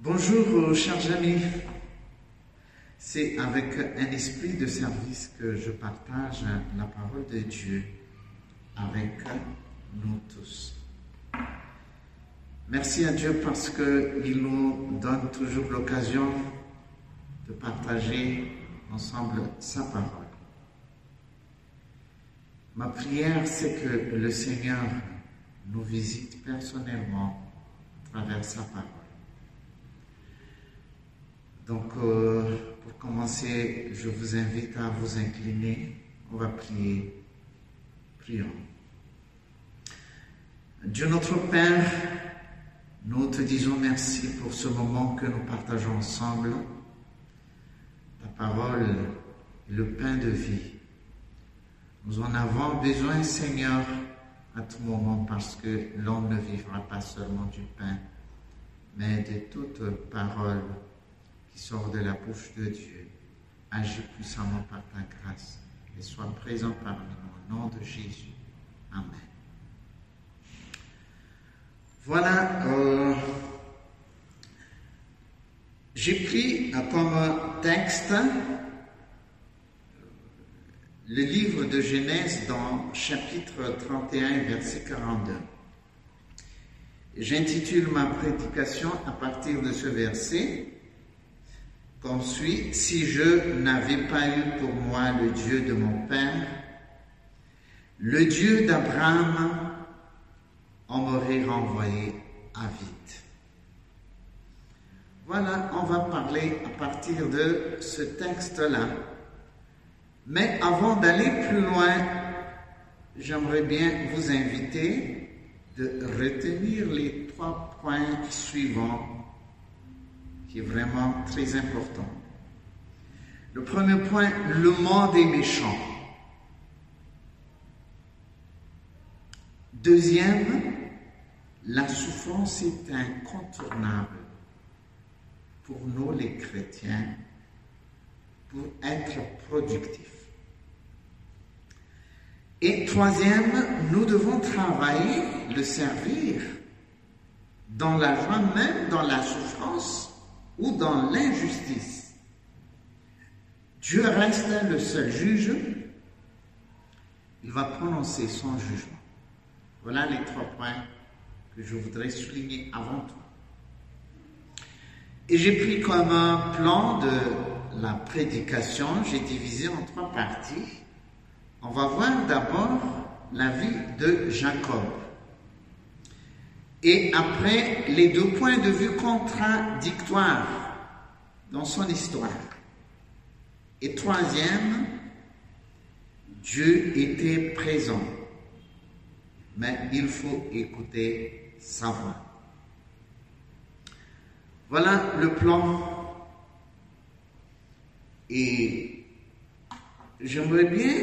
Bonjour, chers amis. C'est avec un esprit de service que je partage la parole de Dieu avec nous tous. Merci à Dieu parce qu'il nous donne toujours l'occasion de partager ensemble sa parole. Ma prière, c'est que le Seigneur nous visite personnellement à travers sa parole. Donc, euh, pour commencer, je vous invite à vous incliner. On va prier. Prions. Dieu notre Père, nous te disons merci pour ce moment que nous partageons ensemble. Ta parole est le pain de vie. Nous en avons besoin, Seigneur, à tout moment parce que l'homme ne vivra pas seulement du pain, mais de toute parole qui sort de la bouche de Dieu. Agis puissamment par ta grâce et sois présent parmi nous au nom de Jésus. Amen. Voilà, euh, j'ai pris comme texte le livre de Genèse dans chapitre 31, verset 42. J'intitule ma prédication à partir de ce verset comme suit, si je n'avais pas eu pour moi le Dieu de mon Père, le Dieu d'Abraham, on m'aurait renvoyé à vide. Voilà, on va parler à partir de ce texte-là. Mais avant d'aller plus loin, j'aimerais bien vous inviter de retenir les trois points suivants qui est vraiment très important. Le premier point, le monde est méchant. Deuxième, la souffrance est incontournable pour nous les chrétiens pour être productifs. Et troisième, nous devons travailler, le servir dans la joie même, dans la souffrance, ou dans l'injustice. Dieu reste le seul juge. Il va prononcer son jugement. Voilà les trois points que je voudrais souligner avant tout. Et j'ai pris comme un plan de la prédication, j'ai divisé en trois parties. On va voir d'abord la vie de Jacob. Et après, les deux points de vue contradictoires dans son histoire. Et troisième, Dieu était présent, mais il faut écouter sa voix. Voilà le plan. Et j'aimerais bien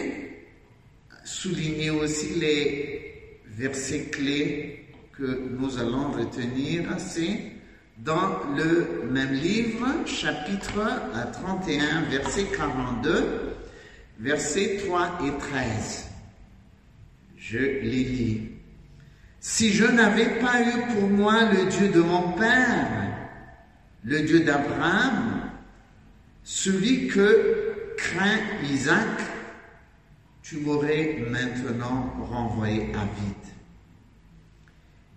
souligner aussi les versets clés que nous allons retenir, c'est dans le même livre, chapitre 31, verset 42, versets 3 et 13. Je les lis. Si je n'avais pas eu pour moi le Dieu de mon Père, le Dieu d'Abraham, celui que craint Isaac, tu m'aurais maintenant renvoyé à vide.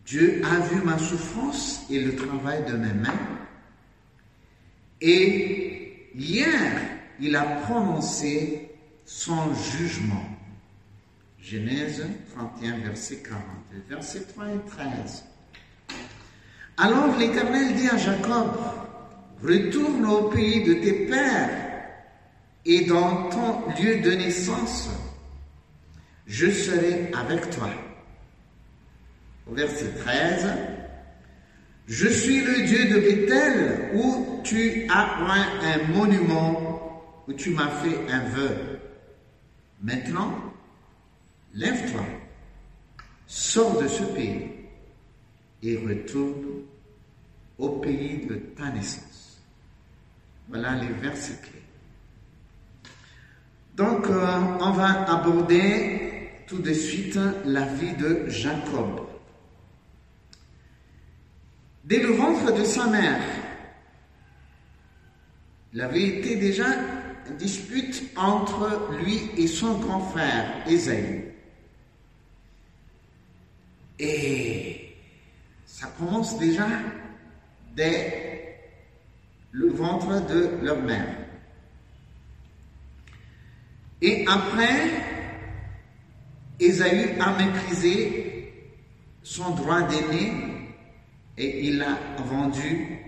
Dieu a vu ma souffrance et le travail de mes mains. Et hier, il a prononcé son jugement. Genèse 31, verset 42, verset 3 et 13. Alors l'Éternel dit à Jacob, retourne au pays de tes pères et dans ton lieu de naissance, je serai avec toi verset 13, Je suis le Dieu de Bethel où tu as un monument, où tu m'as fait un vœu. Maintenant, lève-toi, sors de ce pays et retourne au pays de ta naissance. Voilà les versets clés. Donc, euh, on va aborder tout de suite la vie de Jacob. Dès le ventre de sa mère, Il avait été déjà dispute entre lui et son grand frère, Ésaü. Et ça commence déjà dès le ventre de leur mère. Et après, Ésaü a méprisé son droit d'aîné et il a vendu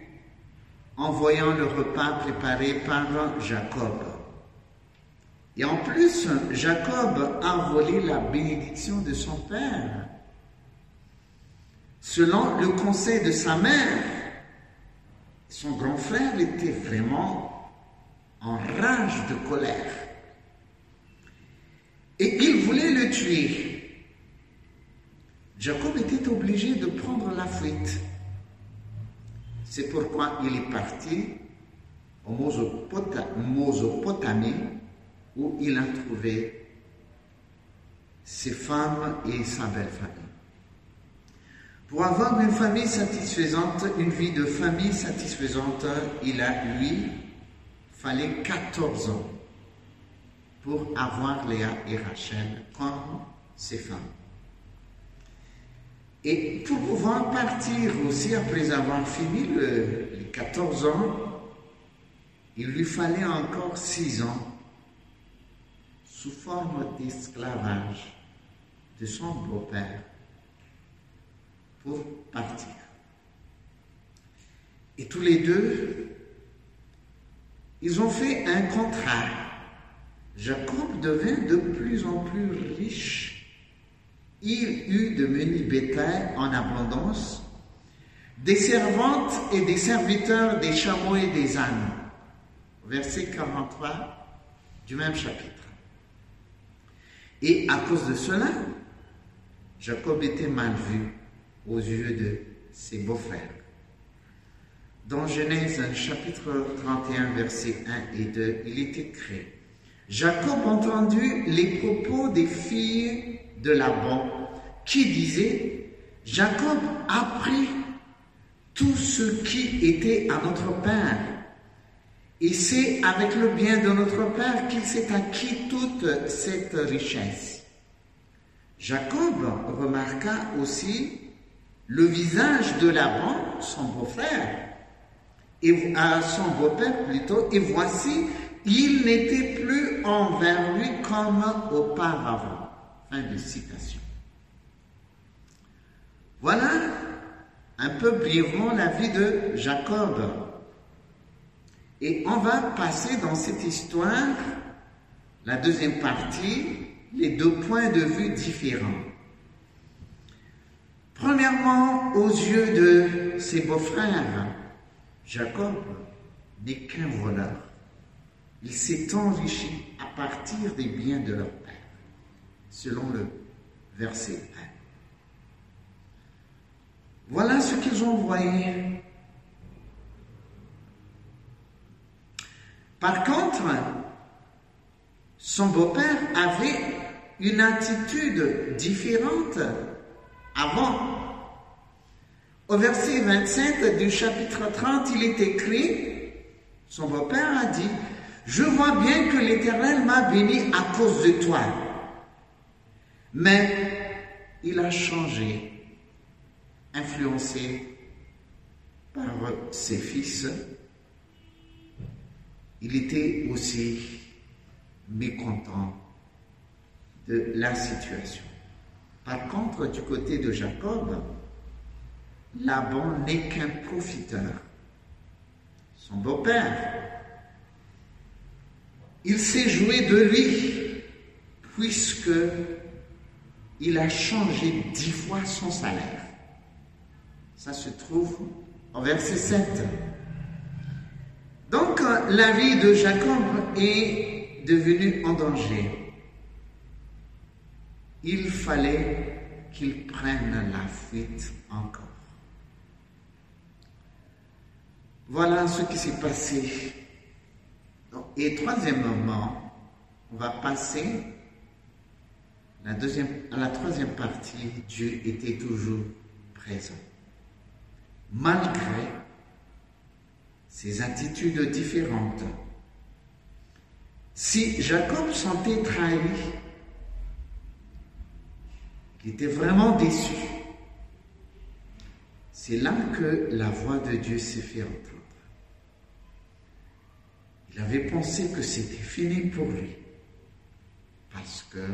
en voyant le repas préparé par Jacob. Et en plus, Jacob a volé la bénédiction de son père. Selon le conseil de sa mère, son grand frère était vraiment en rage de colère. Et il voulait le tuer. Jacob était obligé de prendre la fuite. C'est pourquoi il est parti au Mosopotamie où il a trouvé ses femmes et sa belle famille. Pour avoir une famille satisfaisante, une vie de famille satisfaisante, il a, lui, fallait 14 ans pour avoir Léa et Rachel comme ses femmes. Et pour pouvoir partir aussi après avoir fini les 14 ans, il lui fallait encore 6 ans sous forme d'esclavage de son beau-père pour partir. Et tous les deux, ils ont fait un contrat Jacob devint de plus en plus riche. Il eut de menus bétail en abondance, des servantes et des serviteurs, des chameaux et des ânes. Verset 43 du même chapitre. Et à cause de cela, Jacob était mal vu aux yeux de ses beaux-frères. Dans Genèse chapitre 31, verset 1 et 2, il est écrit Jacob entendit les propos des filles de Laban qui disaient, Jacob a pris tout ce qui était à notre Père. Et c'est avec le bien de notre Père qu'il s'est acquis toute cette richesse. Jacob remarqua aussi le visage de Laban, son beau-frère, et à son beau-père plutôt, et voici il n'était plus envers lui comme auparavant. Fin. Voilà un peu brièvement la vie de Jacob. Et on va passer dans cette histoire, la deuxième partie, les deux points de vue différents. Premièrement, aux yeux de ses beaux-frères, Jacob n'est qu'un voleur. Il s'est enrichi à partir des biens de leur selon le verset 1. Voilà ce qu'ils ont voyé. Par contre, son beau-père avait une attitude différente avant. Au verset 27 du chapitre 30, il est écrit, son beau-père a dit, je vois bien que l'Éternel m'a béni à cause de toi. Mais il a changé, influencé par ses fils. Il était aussi mécontent de la situation. Par contre, du côté de Jacob, Laban n'est qu'un profiteur. Son beau-père il s'est joué de lui, puisque il a changé dix fois son salaire. Ça se trouve en verset 7. Donc la vie de Jacob est devenue en danger. Il fallait qu'il prenne la fuite encore. Voilà ce qui s'est passé et troisièmement, on va passer la la troisième partie, Dieu était toujours présent. Malgré ses attitudes différentes. Si Jacob sentait trahi, il était vraiment déçu. C'est là que la voix de Dieu s'est fait entendre. Il avait pensé que c'était fini pour lui. Parce que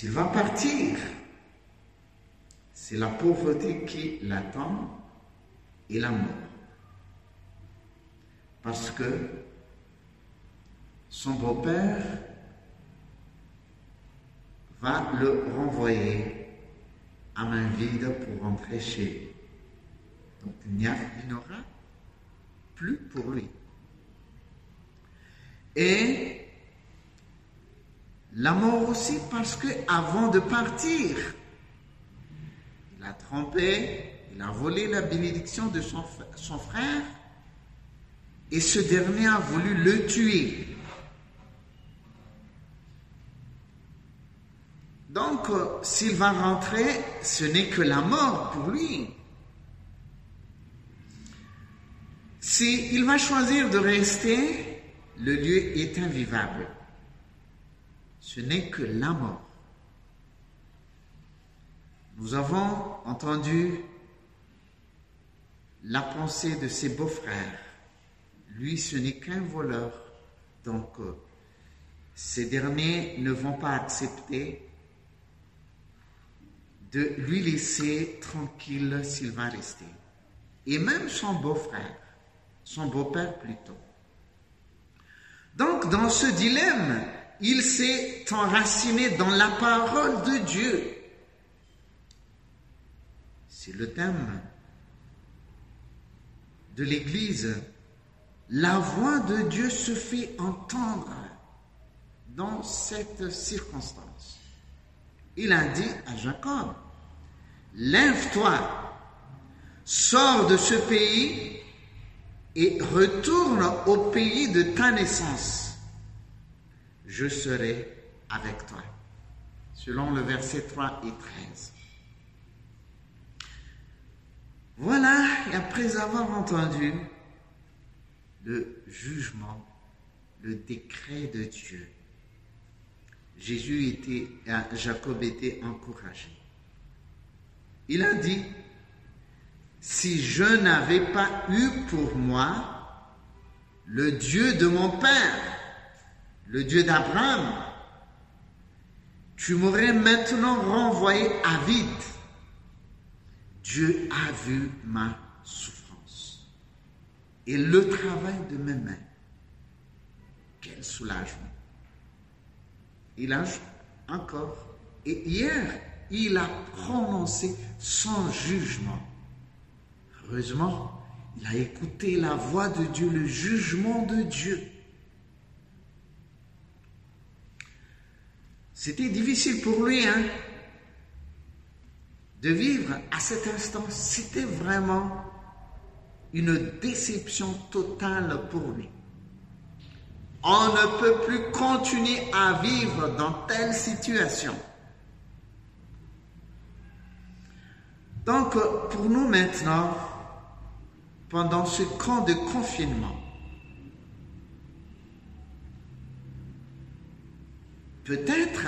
s'il va partir, c'est la pauvreté qui l'attend et la mort. Parce que son beau-père va le renvoyer à main vide pour rentrer chez lui. Donc il n'y aura plus pour lui. Et la mort aussi parce que avant de partir, il a trompé, il a volé la bénédiction de son, frère et ce dernier a voulu le tuer. Donc, euh, s'il va rentrer, ce n'est que la mort pour lui. S'il va choisir de rester, le lieu est invivable. Ce n'est que la mort. Nous avons entendu la pensée de ses beaux-frères. Lui, ce n'est qu'un voleur. Donc, euh, ces derniers ne vont pas accepter de lui laisser tranquille s'il va rester. Et même son beau-frère, son beau-père plutôt. Donc dans ce dilemme, il s'est enraciné dans la parole de Dieu. C'est le thème de l'Église. La voix de Dieu se fait entendre dans cette circonstance. Il a dit à Jacob, lève-toi, sors de ce pays et retourne au pays de ta naissance. Je serai avec toi. Selon le verset 3 et 13. Voilà, et après avoir entendu le jugement, le décret de Dieu, Jésus était, Jacob était encouragé. Il a dit, si je n'avais pas eu pour moi le Dieu de mon Père, le Dieu d'Abraham, tu m'aurais maintenant renvoyé à vide. Dieu a vu ma souffrance et le travail de mes mains. Quel soulagement. Il a encore. Et hier, il a prononcé son jugement. Heureusement, il a écouté la voix de Dieu, le jugement de Dieu. C'était difficile pour lui, hein, de vivre à cet instant. C'était vraiment une déception totale pour lui. On ne peut plus continuer à vivre dans telle situation. Donc, pour nous maintenant, pendant ce camp de confinement, peut-être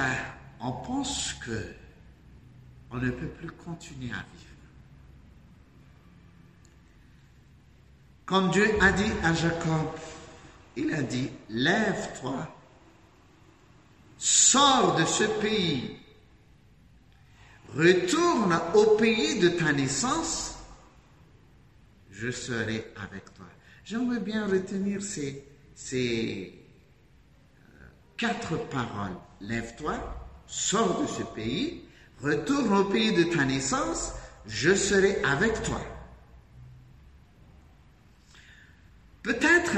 on pense que on ne peut plus continuer à vivre. Comme Dieu a dit à Jacob, il a dit, lève-toi, sors de ce pays, retourne au pays de ta naissance, je serai avec toi. J'aimerais bien retenir ces, ces euh, quatre paroles. Lève-toi, sors de ce pays, retourne au pays de ta naissance, je serai avec toi. Peut-être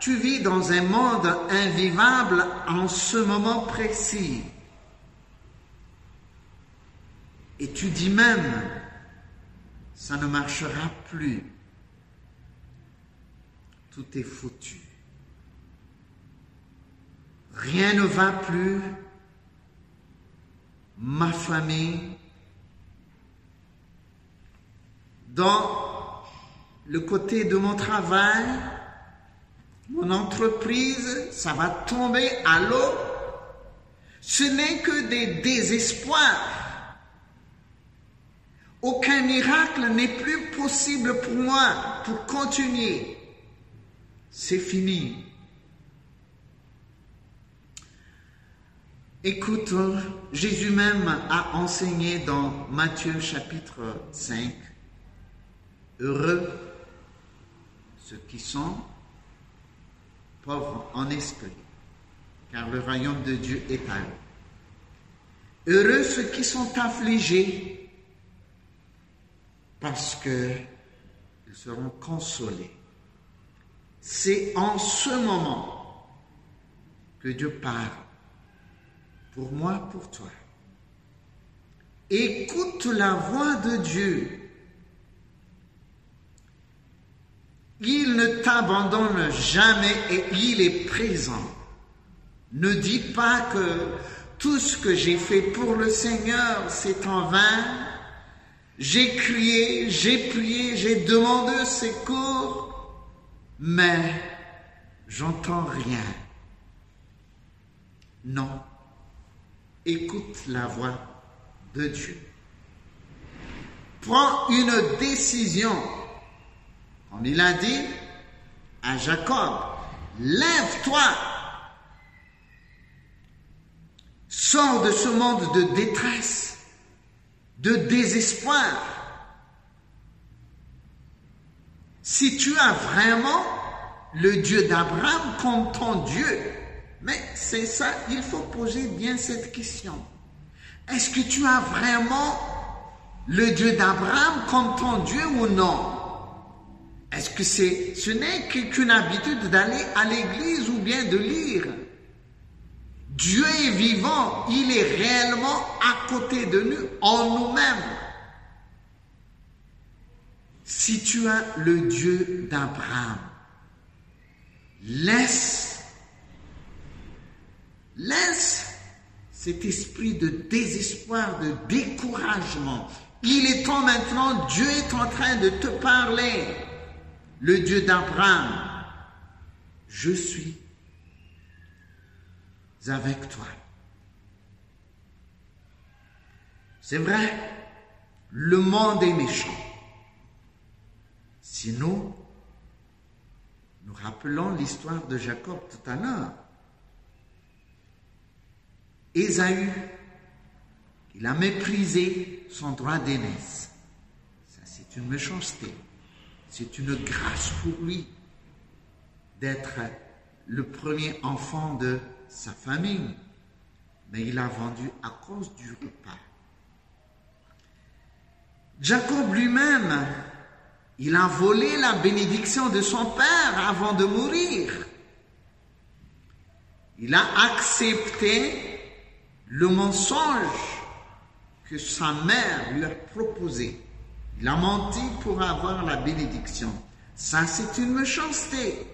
tu vis dans un monde invivable en ce moment précis. Et tu dis même, ça ne marchera plus. Tout est foutu. Rien ne va plus. Ma famille, dans le côté de mon travail, mon entreprise, ça va tomber à l'eau. Ce n'est que des désespoirs. Aucun miracle n'est plus possible pour moi pour continuer. C'est fini. Écoute, Jésus même a enseigné dans Matthieu chapitre 5, Heureux ceux qui sont pauvres en esprit, car le royaume de Dieu est à eux. Heureux ceux qui sont affligés, parce que ils seront consolés. C'est en ce moment que Dieu parle, pour moi, pour toi. Écoute la voix de Dieu Il ne t'abandonne jamais et il est présent. Ne dis pas que tout ce que j'ai fait pour le Seigneur, c'est en vain. J'ai crié, j'ai prié, j'ai demandé secours, mais j'entends rien. Non. Écoute la voix de Dieu. Prends une décision comme il a dit à Jacob, lève-toi, sors de ce monde de détresse, de désespoir. Si tu as vraiment le Dieu d'Abraham comme ton Dieu, mais c'est ça, il faut poser bien cette question. Est-ce que tu as vraiment le Dieu d'Abraham comme ton Dieu ou non? Est-ce que ce n'est qu'une habitude d'aller à l'église ou bien de lire? Dieu est vivant, il est réellement à côté de nous, en nous-mêmes. Si tu as le Dieu d'Abraham, laisse, laisse cet esprit de désespoir, de découragement. Il est temps maintenant, Dieu est en train de te parler le Dieu d'Abraham, je suis avec toi. C'est vrai, le monde est méchant. Si nous, nous rappelons l'histoire de Jacob tout à l'heure, Ésaü, il a méprisé son droit d'aînesse. Ça, c'est une méchanceté. C'est une grâce pour lui d'être le premier enfant de sa famille, mais il a vendu à cause du repas. Jacob lui-même, il a volé la bénédiction de son père avant de mourir. Il a accepté le mensonge que sa mère lui a proposé. Il a menti pour avoir la bénédiction. Ça, c'est une méchanceté.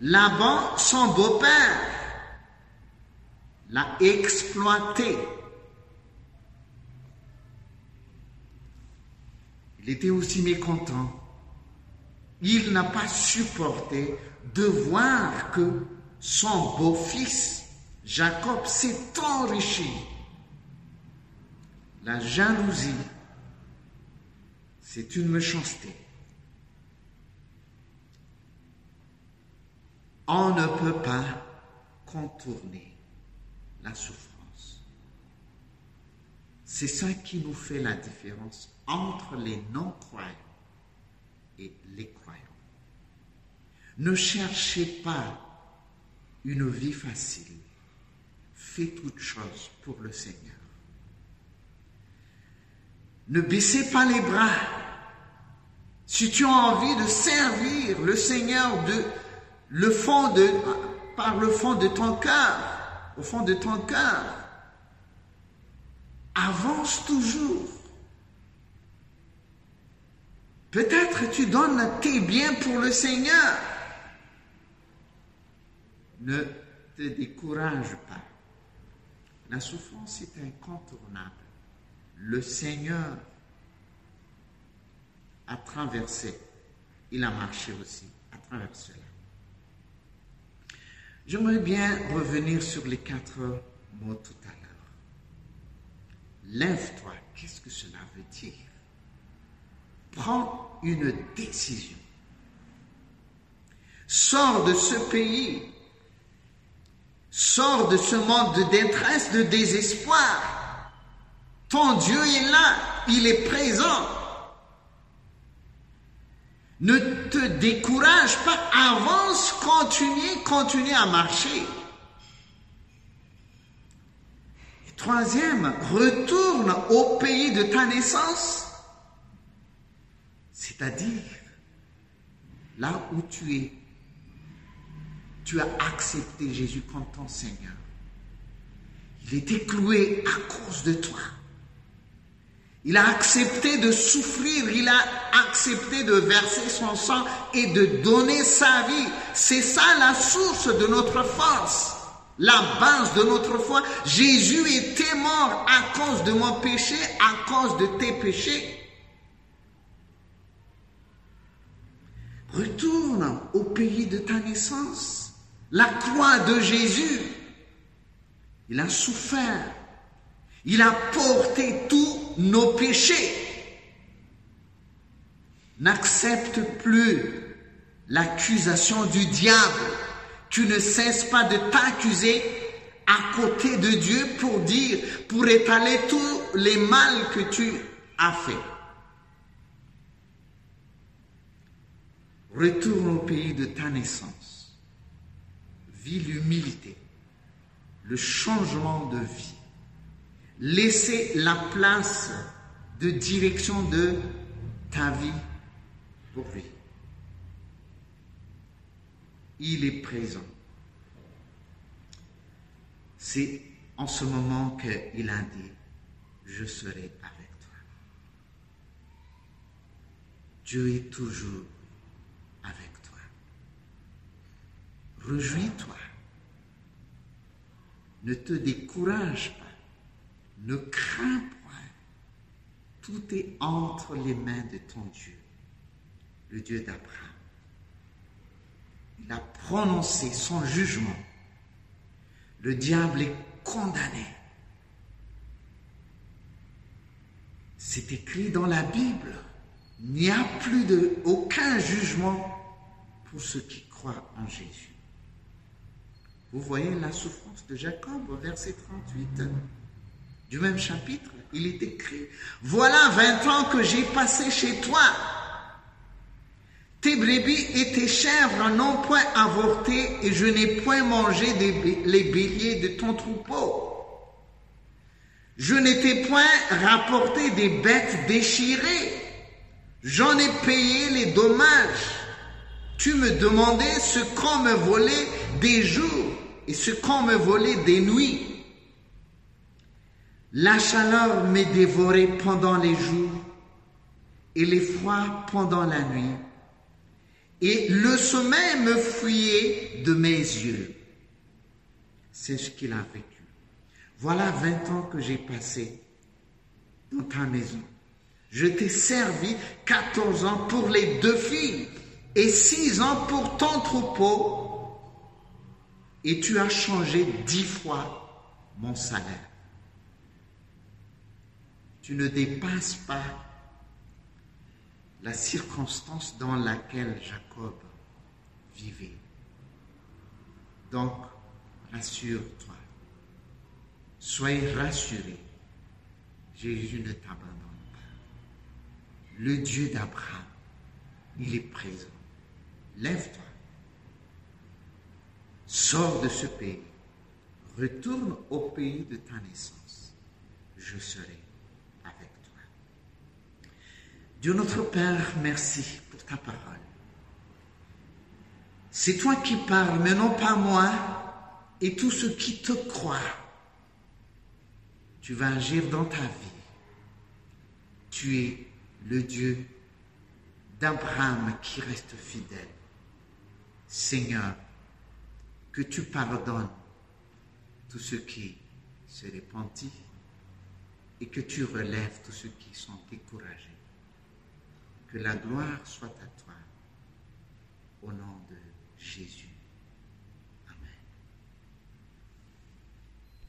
Laban, son beau-père, l'a exploité. Il était aussi mécontent. Il n'a pas supporté de voir que son beau-fils, Jacob, s'est enrichi. La jalousie c'est une méchanceté. On ne peut pas contourner la souffrance. C'est ça qui nous fait la différence entre les non-croyants et les croyants. Ne cherchez pas une vie facile. Faites toute chose pour le Seigneur. Ne baissez pas les bras. Si tu as envie de servir le Seigneur de, le fond de, par le fond de ton cœur, au fond de ton cœur, avance toujours. Peut-être tu donnes tes biens pour le Seigneur. Ne te décourage pas. La souffrance est incontournable. Le Seigneur a traversé, il a marché aussi à travers cela. J'aimerais bien revenir sur les quatre mots tout à l'heure. Lève-toi, qu'est-ce que cela veut dire? Prends une décision. Sors de ce pays. Sors de ce monde de détresse, de désespoir. Ton Dieu est là, il est présent. Ne te décourage pas, avance, continue, continue à marcher. Troisième, retourne au pays de ta naissance, c'est-à-dire là où tu es. Tu as accepté Jésus comme ton Seigneur. Il était cloué à cause de toi. Il a accepté de souffrir, il a accepté de verser son sang et de donner sa vie. C'est ça la source de notre force, la base de notre foi. Jésus était mort à cause de mon péché, à cause de tes péchés. Retourne au pays de ta naissance. La croix de Jésus, il a souffert il a porté tous nos péchés. N'accepte plus l'accusation du diable. Tu ne cesses pas de t'accuser à côté de Dieu pour dire, pour étaler tous les mal que tu as fait. Retourne au pays de ta naissance. L'humilité, le changement de vie laisser la place de direction de ta vie pour lui. Il est présent. C'est en ce moment qu'il a dit, je serai avec toi. Dieu est toujours avec toi. Rejouis-toi. Ne te décourage pas. Ne crains point. Tout est entre les mains de ton Dieu, le Dieu d'Abraham. Il a prononcé son jugement. Le diable est condamné. C'est écrit dans la Bible. Il n'y a plus de, aucun jugement pour ceux qui croient en Jésus. Vous voyez la souffrance de Jacob au verset 38 du même chapitre, il est écrit, voilà 20 ans que j'ai passé chez toi. Tes brebis et tes chèvres n'ont point avorté et je n'ai point mangé les béliers de ton troupeau. Je n'étais point rapporté des bêtes déchirées. J'en ai payé les dommages. Tu me demandais ce qu'on me volait des jours et ce qu'on me volait des nuits. La chaleur m'est dévorée pendant les jours et l'effroi pendant la nuit. Et le sommeil me fuyait de mes yeux. C'est ce qu'il a vécu. Voilà 20 ans que j'ai passé dans ta maison. Je t'ai servi 14 ans pour les deux filles et 6 ans pour ton troupeau. Et tu as changé dix fois mon salaire tu ne dépasses pas la circonstance dans laquelle Jacob vivait. Donc, rassure-toi. Soyez rassurés. Jésus ne t'abandonne pas. Le Dieu d'Abraham, il est présent. Lève-toi. Sors de ce pays. Retourne au pays de ta naissance. Je serai Dieu notre Père, merci pour ta parole. C'est toi qui parles, mais non pas moi et tous ceux qui te croient. Tu vas agir dans ta vie. Tu es le Dieu d'Abraham qui reste fidèle. Seigneur, que tu pardonnes tous ceux qui se repentent et que tu relèves tous ceux qui sont découragés. que la gloire soit à toi. Au nom de Jésus.